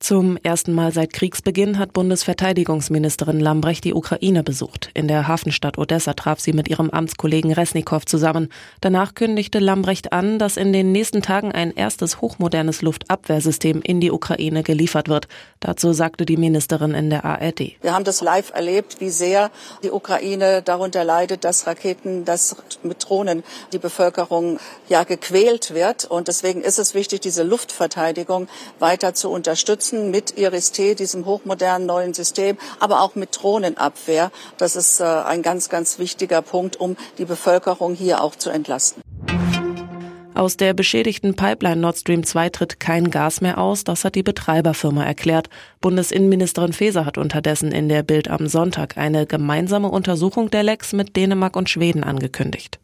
Zum ersten Mal seit Kriegsbeginn hat Bundesverteidigungsministerin Lambrecht die Ukraine besucht. In der Hafenstadt Odessa traf sie mit ihrem Amtskollegen Resnikow zusammen. Danach kündigte Lambrecht an, dass in den nächsten Tagen ein erstes hochmodernes Luftabwehrsystem in die Ukraine geliefert wird. Dazu sagte die Ministerin in der ARD. Wir haben das live erlebt, wie sehr die Ukraine darunter leidet, dass Raketen, dass mit Drohnen die Bevölkerung ja gequält wird. Und deswegen ist es wichtig, diese Luftverteidigung weiter zu unterstützen unterstützen mit IRIS-T, diesem hochmodernen neuen System, aber auch mit Drohnenabwehr. Das ist äh, ein ganz, ganz wichtiger Punkt, um die Bevölkerung hier auch zu entlasten. Aus der beschädigten Pipeline Nord Stream 2 tritt kein Gas mehr aus, das hat die Betreiberfirma erklärt. Bundesinnenministerin Faeser hat unterdessen in der Bild am Sonntag eine gemeinsame Untersuchung der Lecks mit Dänemark und Schweden angekündigt.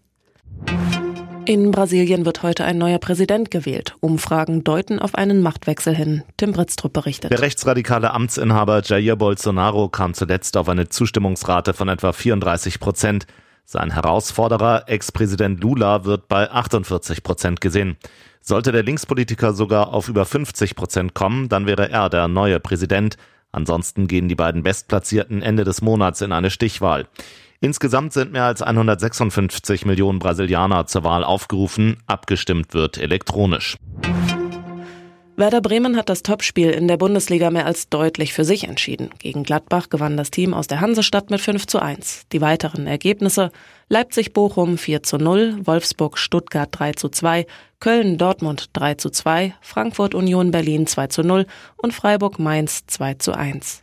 In Brasilien wird heute ein neuer Präsident gewählt. Umfragen deuten auf einen Machtwechsel hin. Tim Britztrup berichtet. Der rechtsradikale Amtsinhaber Jair Bolsonaro kam zuletzt auf eine Zustimmungsrate von etwa 34 Prozent. Sein Herausforderer, Ex-Präsident Lula, wird bei 48 Prozent gesehen. Sollte der Linkspolitiker sogar auf über 50 Prozent kommen, dann wäre er der neue Präsident. Ansonsten gehen die beiden Bestplatzierten Ende des Monats in eine Stichwahl. Insgesamt sind mehr als 156 Millionen Brasilianer zur Wahl aufgerufen. Abgestimmt wird elektronisch. Werder Bremen hat das Topspiel in der Bundesliga mehr als deutlich für sich entschieden. Gegen Gladbach gewann das Team aus der Hansestadt mit 5 zu 1. Die weiteren Ergebnisse Leipzig-Bochum 4 zu 0, Wolfsburg-Stuttgart 3 zu 2, Köln-Dortmund 3 zu 2, Frankfurt-Union Berlin 2 zu 0 und Freiburg-Mainz 2 zu 1.